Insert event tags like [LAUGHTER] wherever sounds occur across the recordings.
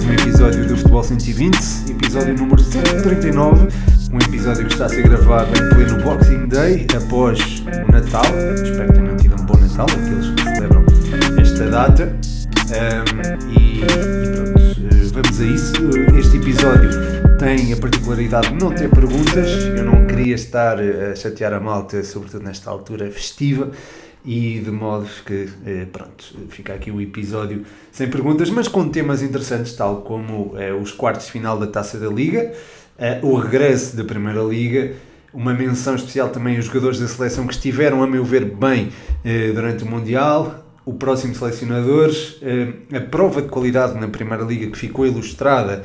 mais um episódio do Futebol 120, episódio número 139, um episódio que está a ser gravado em pleno Boxing Day, após o Natal. Espero que tenham tido um bom Natal, aqueles que celebram esta data. Um, e, e pronto, eh, vamos a isso. Este episódio tem a particularidade de não ter perguntas, eu não queria estar a chatear a malta, sobretudo nesta altura festiva e de modo que, eh, pronto, fica aqui o episódio sem perguntas, mas com temas interessantes, tal como eh, os quartos de final da Taça da Liga, eh, o regresso da Primeira Liga, uma menção especial também aos jogadores da seleção que estiveram, a meu ver, bem durante o Mundial, o próximo selecionador, a prova de qualidade na Primeira Liga que ficou ilustrada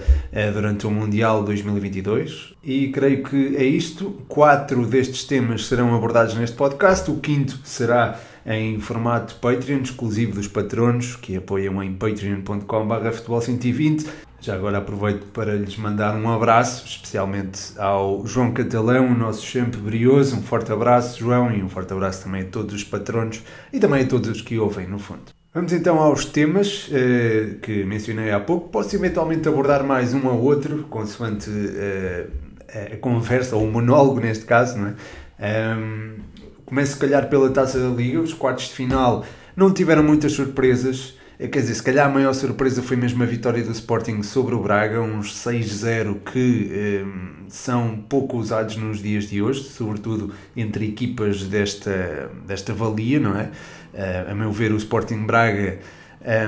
durante o Mundial 2022. E creio que é isto. Quatro destes temas serão abordados neste podcast. O quinto será em formato Patreon, exclusivo dos patronos que apoiam em patreon.com.br futebol 120. Já agora aproveito para lhes mandar um abraço, especialmente ao João Catalão, o nosso sempre brioso. Um forte abraço, João, e um forte abraço também a todos os patronos e também a todos os que ouvem, no fundo. Vamos então aos temas eh, que mencionei há pouco. Posso eventualmente abordar mais um ou outro, consoante eh, a conversa, ou o monólogo neste caso, não é? Um, Começo, se calhar, pela taça da Liga. Os quartos de final não tiveram muitas surpresas. Eh, quer dizer, se calhar a maior surpresa foi mesmo a vitória do Sporting sobre o Braga, uns 6-0 que eh, são pouco usados nos dias de hoje, sobretudo entre equipas desta, desta valia, não é? Uh, a meu ver, o Sporting Braga,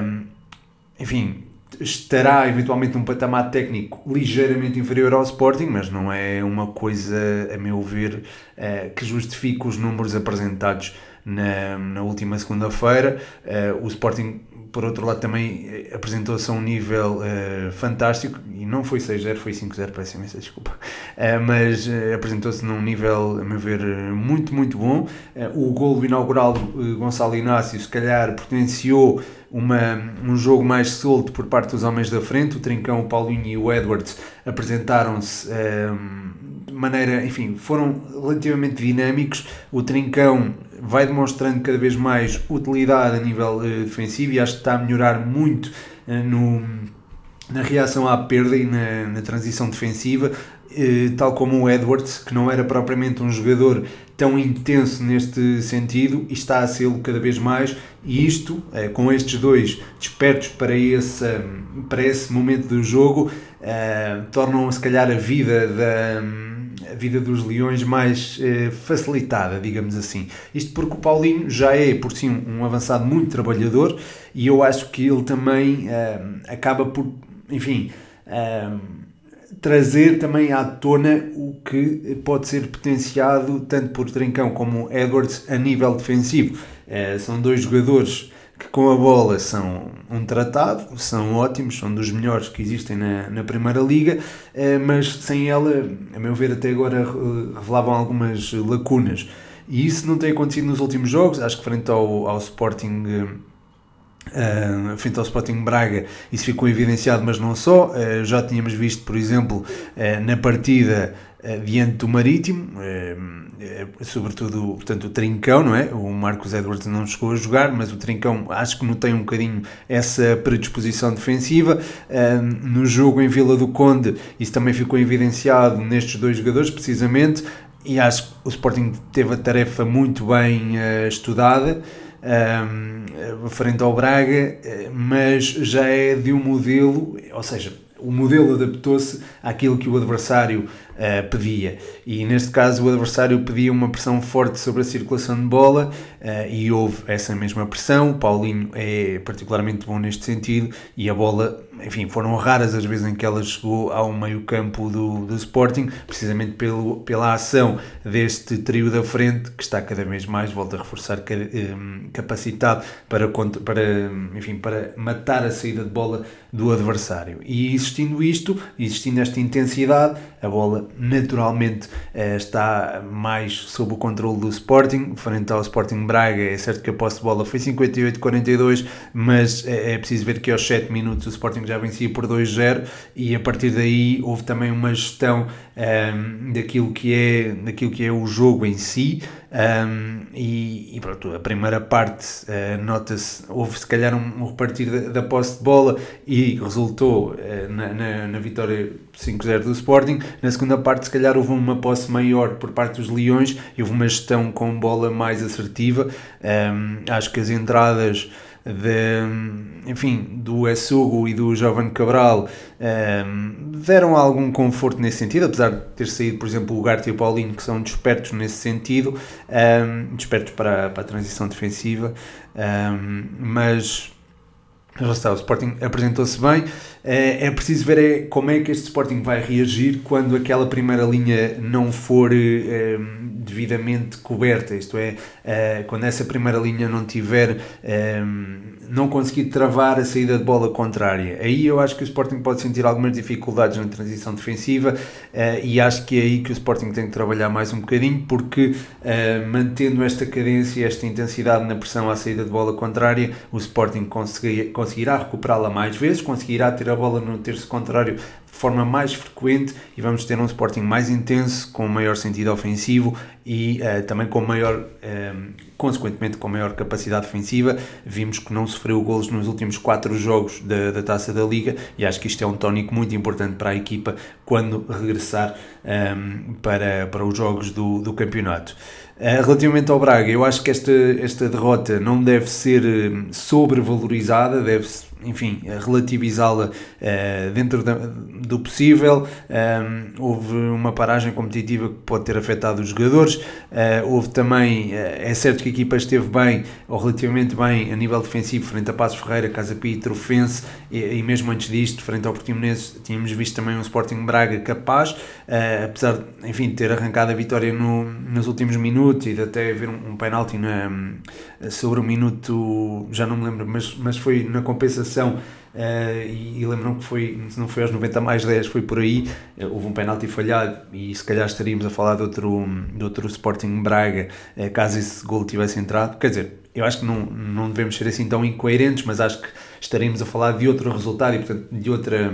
um, enfim, estará eventualmente num patamar técnico ligeiramente inferior ao Sporting, mas não é uma coisa, a meu ver, eh, que justifique os números apresentados na, na última segunda-feira. Eh, o Sporting por outro lado, também eh, apresentou-se a um nível uh, fantástico e não foi 6-0, foi 5-0, peço imensa desculpa, uh, mas uh, apresentou-se num nível, a meu ver, muito, muito bom. o golo inaugural do Gonçalo Inácio, se calhar, potenciou uma, um jogo mais solto por parte dos homens da frente. O Trincão, o Paulinho e o Edwards apresentaram-se de maneira, enfim, foram relativamente dinâmicos. O Trincão vai demonstrando cada vez mais utilidade a nível uh, defensivo e acho que está a melhorar muito uh, no, na reação à perda e na, na transição defensiva, uh, tal como o Edwards, que não era propriamente um jogador tão intenso neste sentido e está a ser cada vez mais. E isto, com estes dois despertos para esse, para esse momento do jogo, tornam se calhar a vida da a vida dos leões mais eh, facilitada, digamos assim. Isto porque o Paulinho já é, por si, um, um avançado muito trabalhador e eu acho que ele também eh, acaba por, enfim, eh, trazer também à tona o que pode ser potenciado tanto por Trincão como Edwards a nível defensivo. Eh, são dois jogadores que com a bola são um tratado, são ótimos, são dos melhores que existem na, na Primeira Liga, eh, mas sem ela, a meu ver, até agora revelavam algumas lacunas. E isso não tem acontecido nos últimos jogos, acho que frente ao, ao Sporting. Uh, frente ao Sporting Braga isso ficou evidenciado, mas não só. Uh, já tínhamos visto, por exemplo, uh, na partida diante do Marítimo, sobretudo portanto, o Trincão, não é? O Marcos Edwards não chegou a jogar, mas o Trincão acho que não tem um bocadinho essa predisposição defensiva. no jogo em Vila do Conde, isso também ficou evidenciado nestes dois jogadores, precisamente, e acho que o Sporting teve a tarefa muito bem uh, estudada. Frente ao Braga, eh, mas já é de um modelo, ou seja, o modelo adaptou-se àquilo que o adversário uh, pedia. E neste caso o adversário pedia uma pressão forte sobre a circulação de bola uh, e houve essa mesma pressão. O Paulinho é particularmente bom neste sentido e a bola, enfim, foram raras as vezes em que ela chegou ao meio-campo do, do Sporting, precisamente pelo, pela ação deste trio da frente que está cada vez mais, volta a reforçar, um, capacitado para, para, enfim, para matar a saída de bola do adversário. E existindo isto, existindo esta intensidade, a bola naturalmente eh, está mais sob o controle do Sporting, frente ao Sporting Braga, é certo que a posse de bola foi 58-42, mas é, é preciso ver que aos 7 minutos o Sporting já vencia por 2-0 e a partir daí houve também uma gestão um, ehm, daquilo, que é, daquilo que é o jogo em si, Um, e, e, pronto, a primeira parte uh, nota-se, houve se calhar um, um repartir da, da, posse de bola e resultou uh, na, na, na, vitória 5-0 do Sporting. Na segunda parte, se calhar, houve uma posse maior por parte dos Leões e houve uma gestão com bola mais assertiva. Um, acho que as entradas de, enfim, do Essugo e do Jovem Cabral um, deram algum conforto nesse sentido, apesar de ter saído, por exemplo, o Garte e o Paulinho, que são despertos nesse sentido, um, despertos para, para a transição defensiva, um, mas já está, o Sporting apresentou-se bem. É, é preciso ver é, como é que este Sporting vai reagir quando aquela primeira linha não for é, devidamente coberta, isto é, quando essa primeira linha não tiver, não conseguir travar a saída de bola contrária. Aí eu acho que o Sporting pode sentir algumas dificuldades na transição defensiva e acho que é aí que o Sporting tem que trabalhar mais um bocadinho, porque mantendo esta cadência, esta intensidade na pressão à saída de bola contrária, o Sporting conseguirá recuperá-la mais vezes, conseguirá ter a bola no terço contrário de forma mais frequente e vamos ter um Sporting mais intenso, com maior sentido ofensivo e uh, também com maior, uh, consequentemente com maior capacidade defensiva. Vimos que não sofreu golos nos últimos quatro jogos da, da Taça da Liga e acho que isto é um tónico muito importante para a equipa quando regressar um, ehm, para, para os jogos do, do campeonato. Uh, relativamente ao Braga, eu acho que esta, esta derrota não deve ser sobrevalorizada, deve-se enfim, relativizá-la uh, dentro da, do possível. Um, ehm, houve uma paragem competitiva que pode ter afetado os jogadores. Uh, houve também, uh, é certo que a equipa esteve bem, ou relativamente bem, a nível defensivo, frente a Passos Ferreira, Casa Pia Trofense, e, e, mesmo antes disto, frente ao Portimonense, tínhamos visto também um Sporting Braga capaz, apesar de, ter arrancado a vitória no, nos últimos minutos e de até haver um, um penalti na, sobre o minuto, já não me lembro, mas, mas foi na compensação Uh, e, e lembram que foi, se não foi aos 90 mais 10, foi por aí, uh, houve um penalti falhado e se calhar estaríamos a falar de outro, de outro Sporting Braga uh, caso esse gol tivesse entrado. Quer dizer, eu acho que não, não devemos ser assim tão incoerentes, mas acho que estaríamos a falar de outro resultado e portanto de outra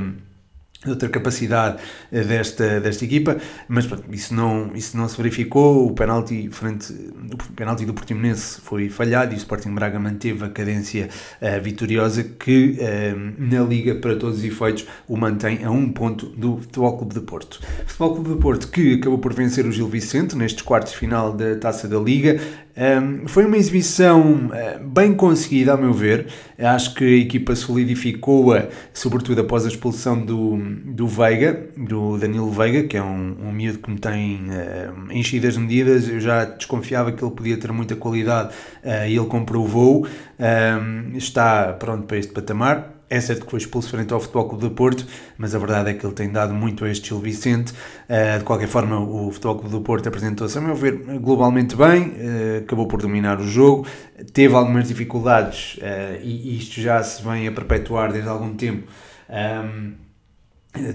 outra capacidade eh, desta, desta equipa, mas isso não, isso não se verificou, o penalti, frente, o penalti do Portimonense foi falhado e o Sporting Braga manteve a cadência uh, vitoriosa que uh, na Liga, para todos os efeitos, o mantém a um ponto do Futebol Clube de Porto. Futebol Clube de Porto que acabou por vencer o Gil Vicente nestes quartos de final da Taça da Liga, um, foi uma exibição uh, bem conseguida, a meu ver. Acho que a equipa solidificou-a, sobretudo após a expulsão do, do Veiga, do Danilo Veiga, que é um, um miúdo que me tem uh, enchido as medidas. Eu já desconfiava que ele podia ter muita qualidade uh, e ele comprovou. Um, está pronto para este patamar. É certo que foi expulso frente ao Futebol Clube do Porto, mas a verdade é que ele tem dado muito a este Gil Vicente. Uh, de qualquer forma, o Futebol Clube do Porto apresentou-se, a meu ver, globalmente bem, uh, acabou por dominar o jogo, teve algumas dificuldades uh, e isto já se vem a perpetuar desde algum tempo.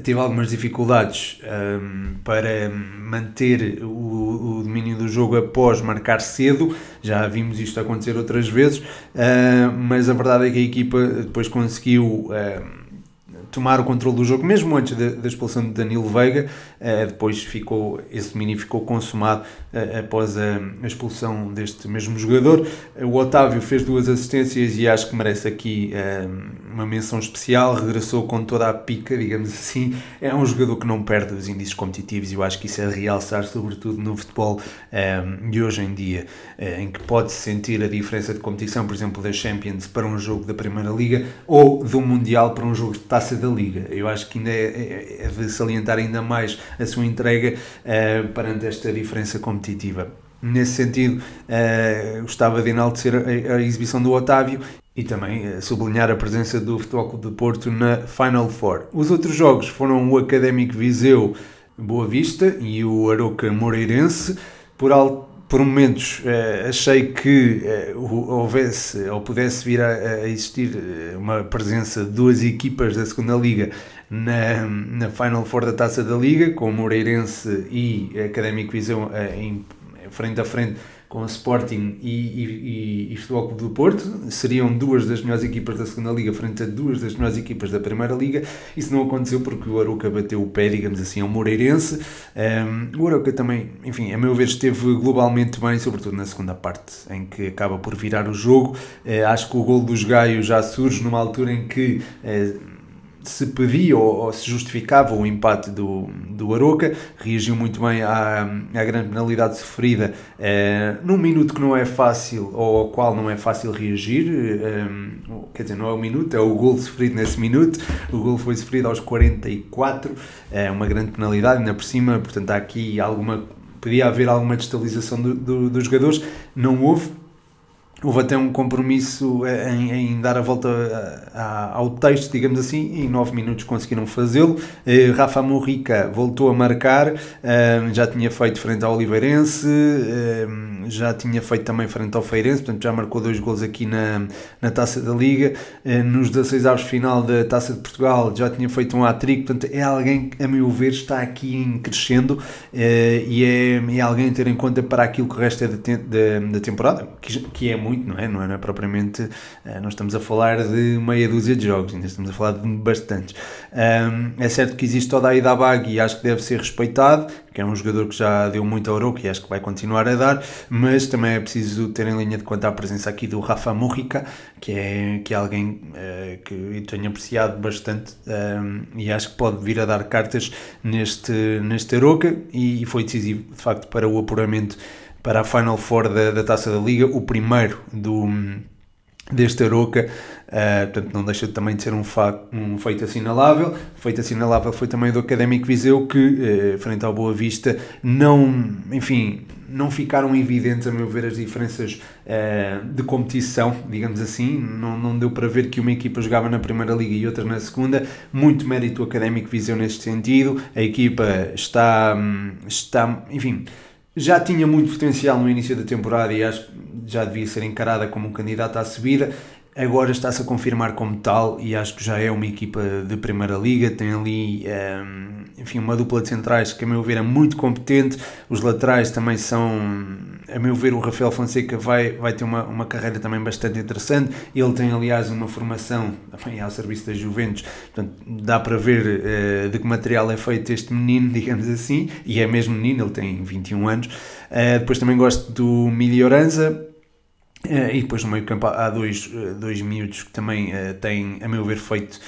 Teve algumas dificuldades um, para manter o, o, domínio do jogo após marcar cedo, já vimos isto acontecer outras vezes, uh, mas a verdade é que a equipa depois conseguiu. Uh, tomar o controle do jogo, mesmo antes da, da expulsão de Danilo Veiga, uh, depois ficou, esse domínio ficou consumado uh, após a, a, expulsão deste mesmo jogador. O Otávio fez duas assistências e acho que merece aqui uma menção especial, regressou com toda a pica, digamos assim. É um jogador que não perde os índices competitivos e eu acho que isso é realçar, sobretudo no futebol de hoje em dia, em que pode-se sentir a diferença de competição, por exemplo, da Champions para um jogo da Primeira Liga ou do Mundial para um jogo de taça da Liga. Eu acho que ainda é, é, é de salientar ainda mais a sua entrega uh, perante esta diferença competitiva. Nesse sentido, uh, gostava de enaltecer a, a exibição do Otávio e também uh, sublinhar a presença do Futebol Clube de Porto na Final Four. Os outros jogos foram o Académico Viseu Boa Vista e o Aroca Moreirense. Por, alto por momentos uh, achei que uh, houvesse ou pudesse vir a, existir eh, uma presença de duas equipas da segunda liga na, na Final Four da Taça da Liga, com o Moreirense e Académico Viseu em frente a frente com o Sporting e, e, e, e Futebol Clube do Porto, seriam duas das melhores equipas da segunda Liga frente a duas das melhores equipas da Primeira Liga. Isso não aconteceu porque o Aruca bateu o pé, digamos assim, ao Moreirense. Um, o Aruca também, enfim, a meu ver, esteve globalmente bem, sobretudo na segunda parte, em que acaba por virar o jogo. Uh, acho que o gol dos Gaio já surge numa altura em que. Uh, se pedia ou, ou, se justificava o empate do, do Aroca, reagiu muito bem à, à grande penalidade sofrida eh, num minuto que não é fácil, ou ao qual não é fácil reagir, eh, quer dizer, não é o minuto, é o gol sofrido nesse minuto, o gol foi sofrido aos 44, é uma grande penalidade, ainda por cima, portanto há aqui alguma, podia haver alguma destabilização do, do, dos jogadores, não houve, Houve até um compromisso em, em dar a volta a, a, ao texto, digamos assim, e em 9 minutos conseguiram fazê-lo. Eh, Rafa Morrica voltou a marcar, eh, já tinha feito frente ao Oliveirense, eh, já tinha feito também frente ao Feirense, portanto já marcou dois gols aqui na, na Taça da Liga. nos 16 avos final da Taça de Portugal já tinha feito um hat-trick, portanto é alguém que, a meu ver, está aqui em crescendo e é, é, alguém a ter em conta para aquilo que resto é da, da temporada, que, que é muito muito, não é? Não é, não é propriamente. Uh, não estamos a falar de meia dúzia de jogos, ainda estamos a falar de bastantes. É certo que existe toda a ida à e acho que deve ser respeitado, que é um jogador que já deu muito ao Oroco e acho que vai continuar a dar, mas também é preciso ter em linha de conta a presença aqui do Rafa Mújica, que é, que é alguém uh, que eu tenho apreciado bastante um, e acho que pode vir a dar cartas neste, neste Aroca e, e foi decisivo, de facto, para o apuramento para a Final Four da, da Taça da Liga, o primeiro do, deste Aroca, uh, portanto não deixa também de ser um, um feito assinalável. Feito assinalável foi também do Académico Viseu que, uh, frente ao Boa Vista, não, enfim, não ficaram evidentes, a meu ver, as diferenças uh, de competição, digamos assim. Não, não deu para ver que uma equipa jogava na Primeira Liga e outra na Segunda. Muito mérito Académico Viseu neste sentido. A equipa está, hum, está enfim já tinha muito potencial no início da temporada e acho que já devia ser encarada como um candidato à subida. Agora está-se a confirmar como tal e acho que já é uma equipa de Primeira Liga. Tem ali, um, ehm, enfim, uma dupla de centrais que, a meu ver, é muito competente. Os laterais também são, a meu ver, o Rafael Fonseca vai, vai ter uma, uma carreira também bastante interessante. Ele tem, aliás, uma formação também ao serviço das Juventus. Portanto, dá para ver uh, de que material é feito este menino, [LAUGHS] digamos assim. E é mesmo menino, ele tem 21 anos. Uh, depois também gosto do Mili Oranza Uh, e depois no meio campo há dois, uh, dois miúdos que também uh, têm, a meu ver, feito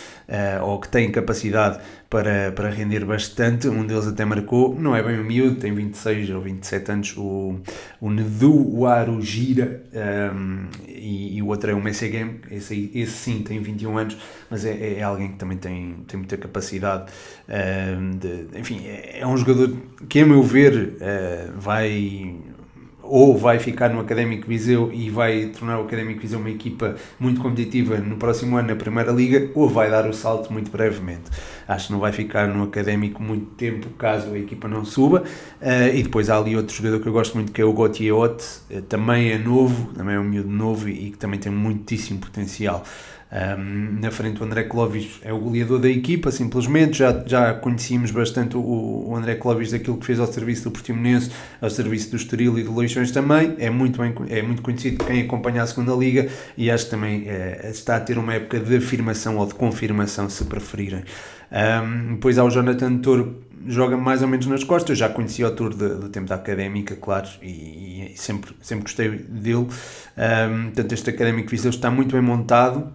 ou que têm capacidade para, para render bastante. Um deles até marcou, não é bem um miúdo, tem 26 ou 27 anos, o, o Nedu Gira um, ehm, e, e, o outro é o Messi Game. Esse, esse sim tem 21 anos, mas é, é alguém que também tem, tem muita capacidade. Ehm, de, enfim, é, é, um jogador que, a meu ver, vai ou vai ficar no Académico Viseu e vai tornar o Académico Viseu uma equipa muito competitiva no próximo ano na Primeira Liga, ou vai dar o salto muito brevemente. Acho que não vai ficar no Académico muito tempo caso a equipa não suba. Uh, e depois há ali outro jogador que eu gosto muito que é o Gautier Ott, uh, também é novo, também é um miúdo novo e, e que também tem muitíssimo potencial. Um, na frente o André Clóvis é o goleador da equipa, simplesmente, já, já conhecíamos bastante o, o André Clóvis daquilo que fez ao serviço do Portimonense, ao serviço do Estoril e do Leixões também, é muito, bem, é muito conhecido quem acompanha a segunda Liga e acho que também é, está a ter uma época de afirmação ou de confirmação, se preferirem. Um, depois há o Jonathan Toro, joga mais ou menos nas costas, já conhecia o Tour do tempo da Académica, claro, e, e, sempre, sempre gostei dele. Um, portanto, este Académico Viseu está muito bem montado,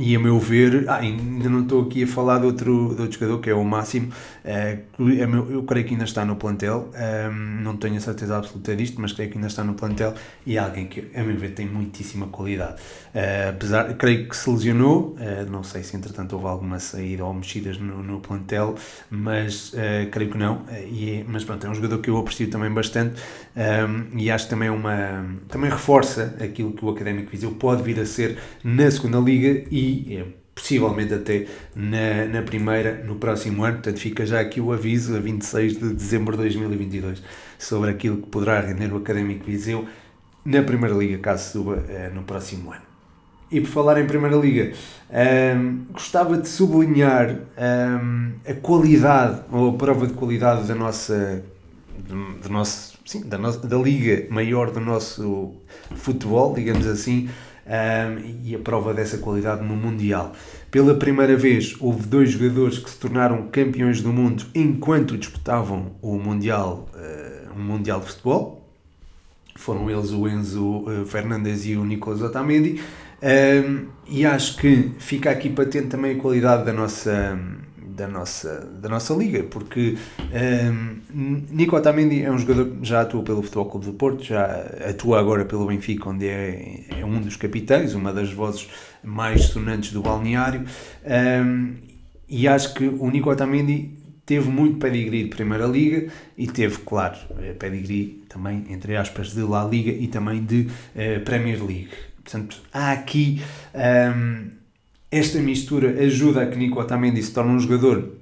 e a meu ver, ah, ainda não estou aqui a falar de outro, de outro jogador que é o Máximo, é, eu creio que ainda está no plantel, ehm, não tenho a certeza absoluta disto, mas creio que ainda está no plantel. E é alguém que, a meu ver, tem muitíssima qualidade. Uh, apesar, creio que se lesionou, uh, não sei se entretanto houve alguma saída ou mexidas no, no plantel, mas creio que não. e é, mas pronto, é um jogador que eu aprecio também bastante. Ehm, e acho que também, é uma, também reforça aquilo que o Académico Viseu pode vir a ser na segunda Liga e é, possivelmente até na, na primeira no próximo ano. Portanto, fica já aqui o aviso, a 26 de dezembro de 2022, sobre aquilo que poderá render o Académico Viseu na Primeira Liga, caso suba uh, no próximo ano. E por falar em Primeira Liga, um, gostava de sublinhar um, a qualidade, ou a prova de qualidade da nossa do, do nosso, sim, da, nossa, da liga maior do nosso futebol, digamos assim, um, e a prova dessa qualidade no Mundial. Pela primeira vez, houve dois jogadores que se tornaram campeões do mundo enquanto disputavam o Mundial, uh, um Mundial de Futebol. Foram eles o Enzo uh, Fernandes e o Nicolas Otamendi. Um, e acho que fica aqui patente também a qualidade da nossa, da nossa, da nossa liga, porque um, Nico Otamendi é um jogador que já atua pelo Futebol Clube do Porto, já atua agora pelo Benfica, onde é, é um dos capitães, uma das vozes mais sonantes do balneário, um, e acho que o Nico Otamendi teve muito pedigree de Primeira Liga e teve, claro, pedigree também, entre aspas, de La Liga e também de uh, Premier League. Portanto, há aqui um, esta mistura ajuda a que Nico Otamendi se torne um jogador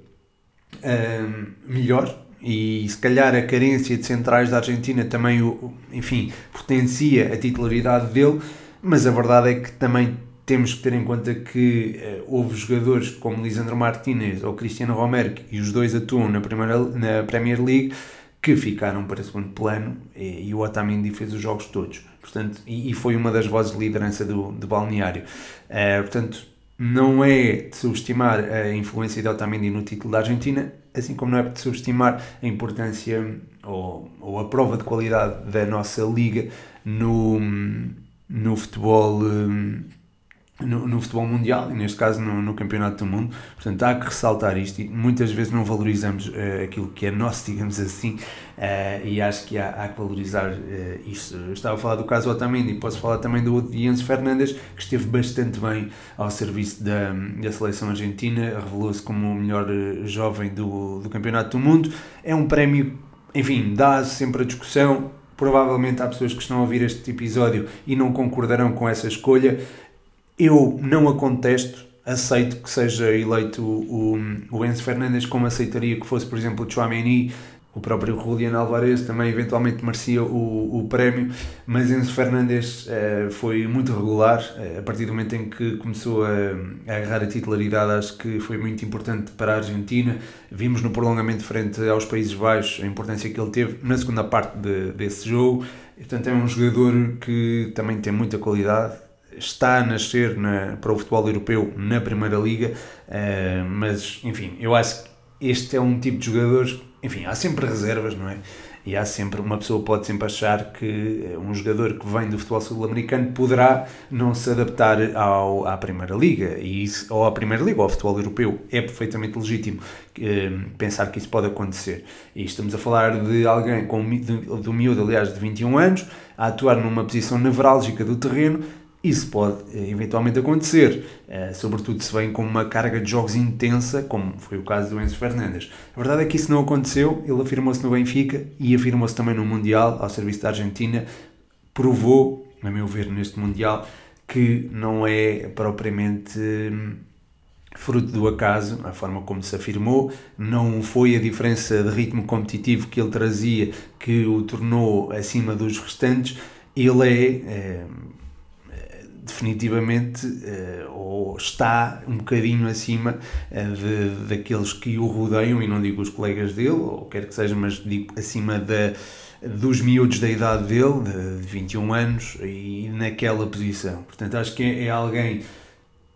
um, melhor e se calhar a carência de centrais da Argentina também, o, enfim, potencia a titularidade dele, mas a verdade é que também temos que ter em conta que uh, houve jogadores como Lisandro Martinez ou Cristiano Romero e os dois atuam na, primeira, na Premier League que ficaram para segundo plano e, e o Otamendi fez os jogos todos portanto, e, e, foi uma das vozes de liderança do, do balneário. Uh, portanto, não é de subestimar a influência de Otamendi no título da Argentina, assim como não é de subestimar a importância ou, ou a prova de qualidade da nossa liga no, no futebol no, no, futebol mundial e neste caso no, no, campeonato do mundo. Portanto há que ressaltar isto e muitas vezes não valorizamos uh, aquilo que é nosso [LAUGHS] digamos assim uh, e acho que há, há que valorizar uh, isto. Eu estava a falar do caso Otamendi posso falar também do Enzo Fernandes que esteve bastante bem ao serviço da, da seleção argentina revelou-se como o melhor jovem do, do campeonato do mundo. É um prémio enfim, dá sempre a discussão. Provavelmente há pessoas que estão a ouvir este episódio e não concordarão com essa escolha eu não a contesto, aceito que seja eleito o, o Enzo Fernandes, como aceitaria que fosse, por exemplo, o Chouameni, o próprio Julian Alvarez também eventualmente merecia o, o prémio, mas Enzo Fernandes eh, foi muito regular, eh, a partir do momento em que começou a, a, agarrar a titularidade, acho que foi muito importante para a Argentina, vimos no prolongamento frente aos Países Baixos a importância que ele teve na segunda parte de, desse jogo, portanto é um jogador que também tem muita qualidade, está a nascer na, para o futebol europeu na Primeira Liga, uh, mas enfim, eu acho que este é um tipo de jogadores, enfim, há sempre reservas, não é? E há sempre, uma pessoa pode sempre achar que eh, um jogador que vem do futebol sul-americano poderá não se adaptar ao, à Primeira Liga, e isso, ou à Primeira Liga, ou ao futebol europeu. É perfeitamente legítimo eh, pensar que isso pode acontecer. E estamos a falar de alguém, com, do, do miúdo, aliás, de 21 anos, a atuar numa posição nevrálgica do terreno, isso pode eh, eventualmente acontecer, uh, sobretudo se vem com uma carga de jogos intensa, como foi o caso do Enzo Fernandes. A verdade é que isso não aconteceu, ele afirmou-se no Benfica e afirmou-se também no Mundial, ao serviço da Argentina, provou, a meu ver, neste Mundial, que não é propriamente hum, fruto do acaso, a forma como se afirmou, não foi a diferença de ritmo competitivo que ele trazia que o tornou acima dos restantes, ele é, é definitivamente uh, ou está um bocadinho acima uh, de, daqueles que o rodeiam, e não digo os colegas dele, ou quer que seja, mas digo acima da, dos miúdos da idade dele, de 21 anos, e naquela posição. Portanto, acho que é, é alguém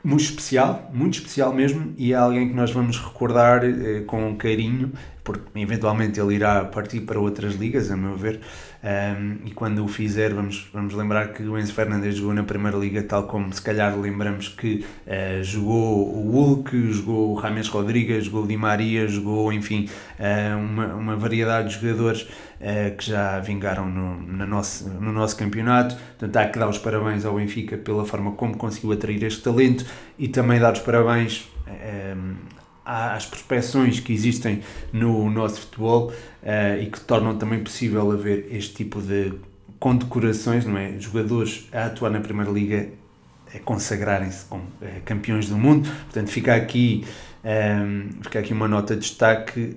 muito especial, muito especial mesmo, e é alguém que nós vamos recordar uh, com carinho, porque eventualmente ele irá partir para outras ligas, a meu ver, um, e quando o fizer, vamos, vamos lembrar que o Enzo Fernandes jogou na Primeira Liga, tal como se calhar lembramos que uh, jogou o Hulk, jogou o Rames Rodrigues, jogou o Di Maria, jogou, enfim, uh, uma, uma variedade de jogadores uh, que já vingaram no, no, nosso, no nosso campeonato. Portanto, há que dar os parabéns ao Benfica pela forma como conseguiu atrair este talento e também dar os parabéns às prospeções que existem no nosso futebol uh, e que tornam também possível haver este tipo de condecorações, não é? Jogadores a atuar na Primeira Liga a consagrarem-se como uh, campeões do mundo. Portanto, fica aqui Fica aqui uma nota de destaque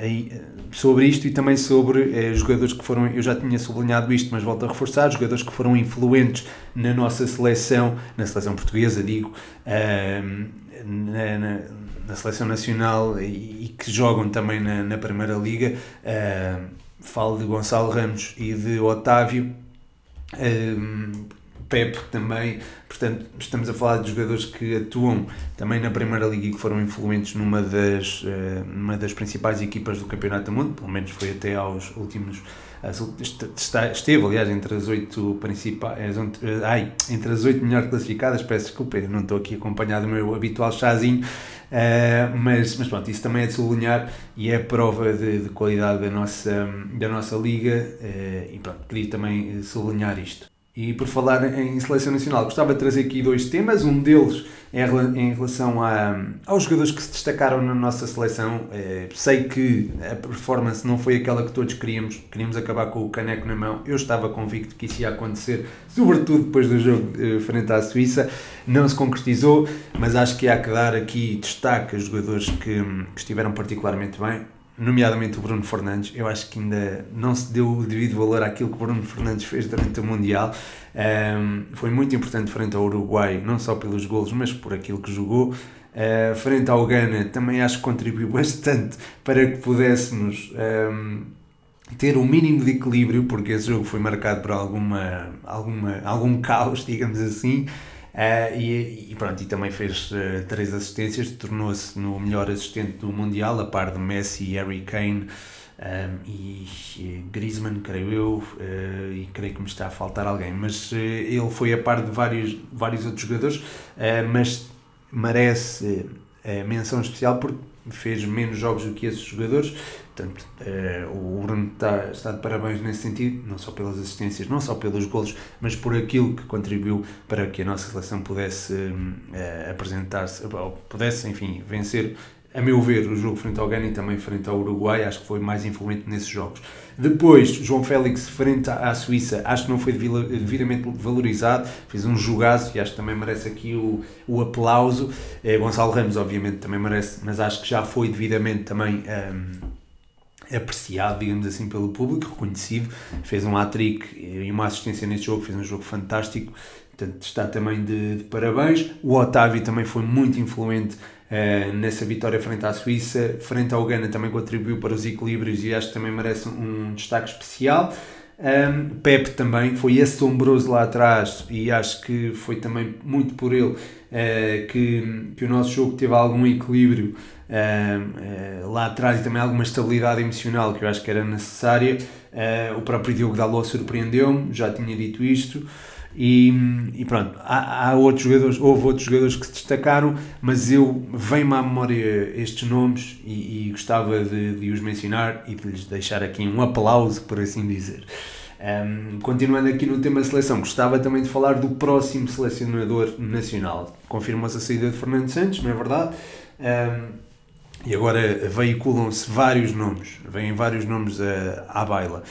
aí, sobre isto e também sobre uh, jogadores que foram, eu já tinha sublinhado isto, mas volto a reforçar, jogadores que foram influentes na nossa seleção, na seleção portuguesa, digo, na, na, na, seleção nacional e, e, que jogam também na, na Primeira Liga. Falo de Gonçalo Ramos e de Otávio. Pep também, portanto, estamos a falar de jogadores que atuam também na Primeira Liga e que foram influentes numa das, uh, numa das principais equipas do Campeonato do Mundo, pelo menos foi até aos últimos. esteve, aliás, entre as oito principais. Eh, ai, entre as oito melhores classificadas, peço desculpa, não estou aqui acompanhado do meu habitual chazinho, mas, mas pronto, isso também é de sublinhar e é prova de, de qualidade da nossa, da nossa liga e pronto, queria também sublinhar isto. E por falar em seleção nacional, gostava de trazer aqui dois temas. Um deles é em relação a, aos jogadores que se destacaram na nossa seleção. É, sei que a performance não foi aquela que todos queríamos, queríamos acabar com o caneco na mão. Eu estava convicto que isso ia acontecer, sobretudo depois do jogo eh, frente à Suíça. Não se concretizou, mas acho que há que dar aqui destaque a jogadores que, que estiveram particularmente bem nomeadamente o Bruno Fernandes. Eu acho que ainda não se deu o devido valor àquilo que o Bruno Fernandes fez durante o Mundial. Um, foi muito importante frente ao Uruguai, não só pelos golos, mas por aquilo que jogou. Uh, frente ao Ghana, também acho que contribuiu [LAUGHS] bastante para que pudéssemos. Um, ter o um mínimo de equilíbrio, porque esse jogo foi marcado por alguma, alguma, algum caos, [LAUGHS] digamos assim, Uh, e, e, pronto, e também fez uh, três assistências, tornou-se no melhor assistente do Mundial, a par de Messi, Harry Kane. Um, e, Griezmann, creio eu, uh, e creio que me está a faltar alguém, mas ele foi a par de vários, vários outros jogadores, mas merece menção especial porque fez menos jogos do que esses jogadores Portanto, eh, o Bruno está, está de parabéns nesse sentido, não só pelas assistências, não só pelos golos, mas por aquilo que contribuiu para que a nossa seleção pudesse eh, apresentar-se, pudesse, enfim, vencer, a meu ver, o jogo frente ao Ghana e também frente ao Uruguai, acho que foi mais influente nesses jogos. Depois, João Félix frente à Suíça, acho que não foi devidamente valorizado, fez um jogaço e acho que também merece aqui o, o aplauso. Eh, Gonçalo Ramos, obviamente, também merece, mas acho que já foi devidamente também. Um, apreciado, digamos assim, pelo público, reconhecido, fez um hat-trick e uma assistência neste jogo, fez um jogo fantástico, portanto está também de, de parabéns. O Otávio também foi muito influente uh, nessa vitória frente à Suíça, frente ao Ghana também contribuiu para os equilíbrios e acho que também merece um destaque especial. Um, Pepe também foi assombroso lá atrás e acho que foi também muito por ele uh, que, que o nosso jogo teve algum equilíbrio uh, lá atrás e também alguma estabilidade emocional que eu acho que era necessária. o próprio Diogo Dalot surpreendeu-me, já tinha dito isto. E, e pronto, há, há, outros jogadores, houve outros jogadores que se destacaram, mas eu venho-me à memória estes nomes e, e gostava de, de, os mencionar e de lhes deixar aqui um aplauso, por assim dizer. Um, continuando aqui no tema seleção, gostava também de falar do próximo selecionador nacional. Confirmou-se a saída de Fernando Santos, não é verdade? Um, e agora veiculam-se vários nomes, vêm vários nomes à, à baila.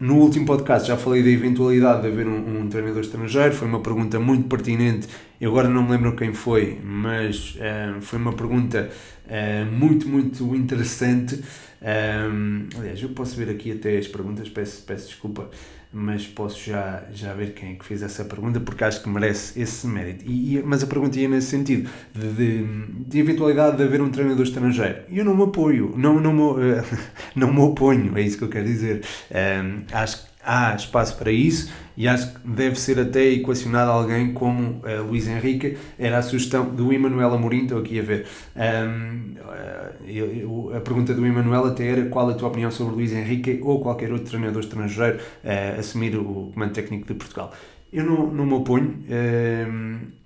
No último podcast já falei da eventualidade de haver um, um, treinador estrangeiro, foi uma pergunta muito pertinente. Eu agora não me lembro quem foi, mas uh, foi uma pergunta uh, muito, muito interessante. Um, aliás, eu posso ver aqui até as perguntas, peço, peço desculpa mas posso já, já ver quem é que fez essa pergunta, porque acho que merece esse mérito. E, e mas a pergunta ia nesse sentido, de, de, de, eventualidade de haver um treinador estrangeiro. Eu não me apoio, não, não, me, [LAUGHS] não me oponho, é isso que eu quero dizer. Um, acho que há espaço para isso e acho que deve ser até equacionado alguém como uh, Luís Henrique, era a sugestão do Emanuel Amorim, estou aqui a ver. Um, uh, a pergunta do Emanuel até era qual a tua opinião sobre Luís Henrique ou qualquer outro treinador estrangeiro uh, assumir o comando técnico de Portugal. Eu não, não me oponho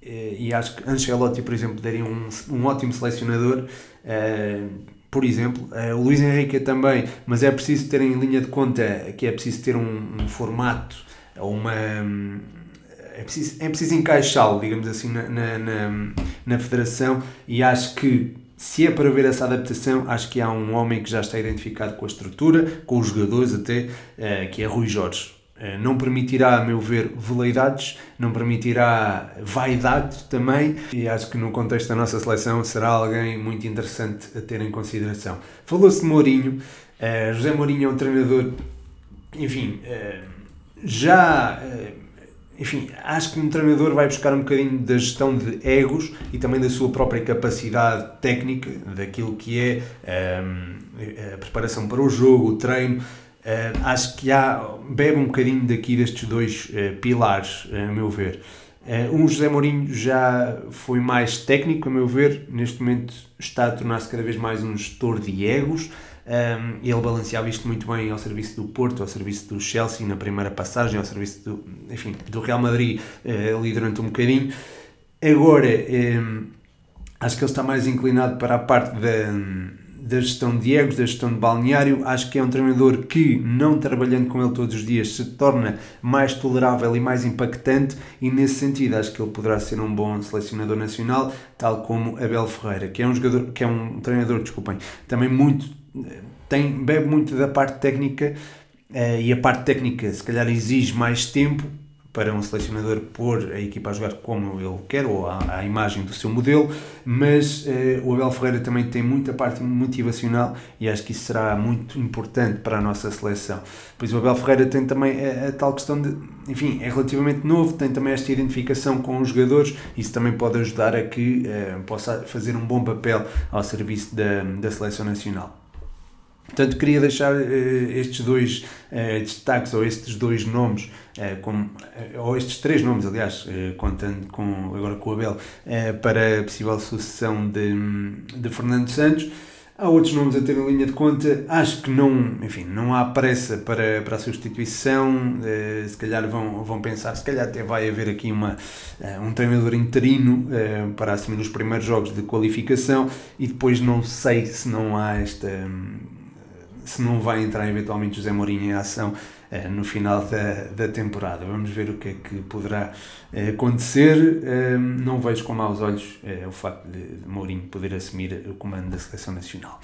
e acho que Ancelotti, por exemplo, daria um, um ótimo selecionador por exemplo, uh, o Luís Henrique também, mas é preciso ter em linha de conta que é preciso ter um, um formato, uma. É preciso, é preciso encaixá-lo, digamos assim, na, na, na, na federação e acho que se é para ver essa adaptação, acho que há um homem que já está identificado com a estrutura, com os jogadores até, uh, que é Rui Jorge. Eh, não permitirá, a meu ver, veleidades, não permitirá vaidade também, e acho que no contexto da nossa seleção será alguém muito interessante a ter em consideração. Falou-se de Mourinho, uh, José Mourinho é um treinador, enfim, uh, já. Enfim, acho que um treinador vai buscar um bocadinho da gestão de egos e também da sua própria capacidade técnica, daquilo que é a preparação para o jogo, o treino, Uh, acho que há, bebe um bocadinho daqui destes dois uh, pilares, a meu ver. Uh, um José Mourinho já foi mais técnico, a meu ver, neste momento está a tornar-se cada vez mais um gestor de egos. Um, ele balanceava isto muito bem ao serviço do Porto, ao serviço do Chelsea na primeira passagem, ao serviço do, enfim, do Real Madrid ali durante um bocadinho. Agora, um, acho que ele está mais inclinado para a parte da da gestão de egos, da gestão de balneário. Acho que é um treinador que, não trabalhando com ele todos os dias, se torna mais tolerável e mais impactante, e nesse sentido acho que ele poderá ser um bom selecionador nacional, tal como Abel Ferreira, que é um jogador, que é um treinador, desculpem, também muito tem bebe muito da parte técnica uh, e a parte técnica se calhar exige mais tempo para um selecionador pôr a equipa a jogar como ele quer ou à, imagem do seu modelo, mas eh, o Abel Ferreira também tem muita parte motivacional e acho que isso será muito importante para a nossa seleção. Pois o Abel Ferreira tem também a, a, tal questão de, enfim, é relativamente novo, tem também esta identificação com os jogadores, isso também pode ajudar a que eh, possa fazer um bom papel ao serviço da, da seleção nacional. Portanto, queria deixar uh, estes dois uh, destaques, ou estes dois nomes, com, ou estes três nomes, aliás, contando com, agora com o Abel, para a possível sucessão de, de Fernando Santos. Há outros nomes a ter em linha de conta. Acho que não, enfim, não há pressa para, para a substituição. se calhar vão, vão pensar, se calhar até vai haver aqui uma, um treinador interino para assumir os primeiros jogos de qualificação e depois não sei se não há esta se não vai entrar eventualmente José Mourinho em ação eh, no final da, da temporada. Vamos ver o que é que poderá eh, acontecer. Eh, não vejo com maus olhos o facto de Mourinho poder assumir o comando da seleção nacional.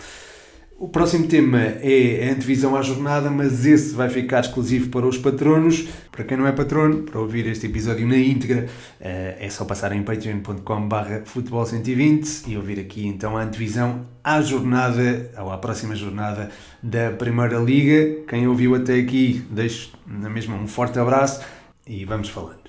O próximo tema é a antevisão à jornada, mas esse vai ficar exclusivo para os patronos. Para quem não é patrono, para ouvir este episódio na íntegra, eh, é só passar em patreon.com.br futebol120 e ouvir aqui então a antevisão à jornada, ou à próxima jornada da Primeira Liga. Quem ouviu até aqui, deixo na mesma um forte abraço e vamos falando.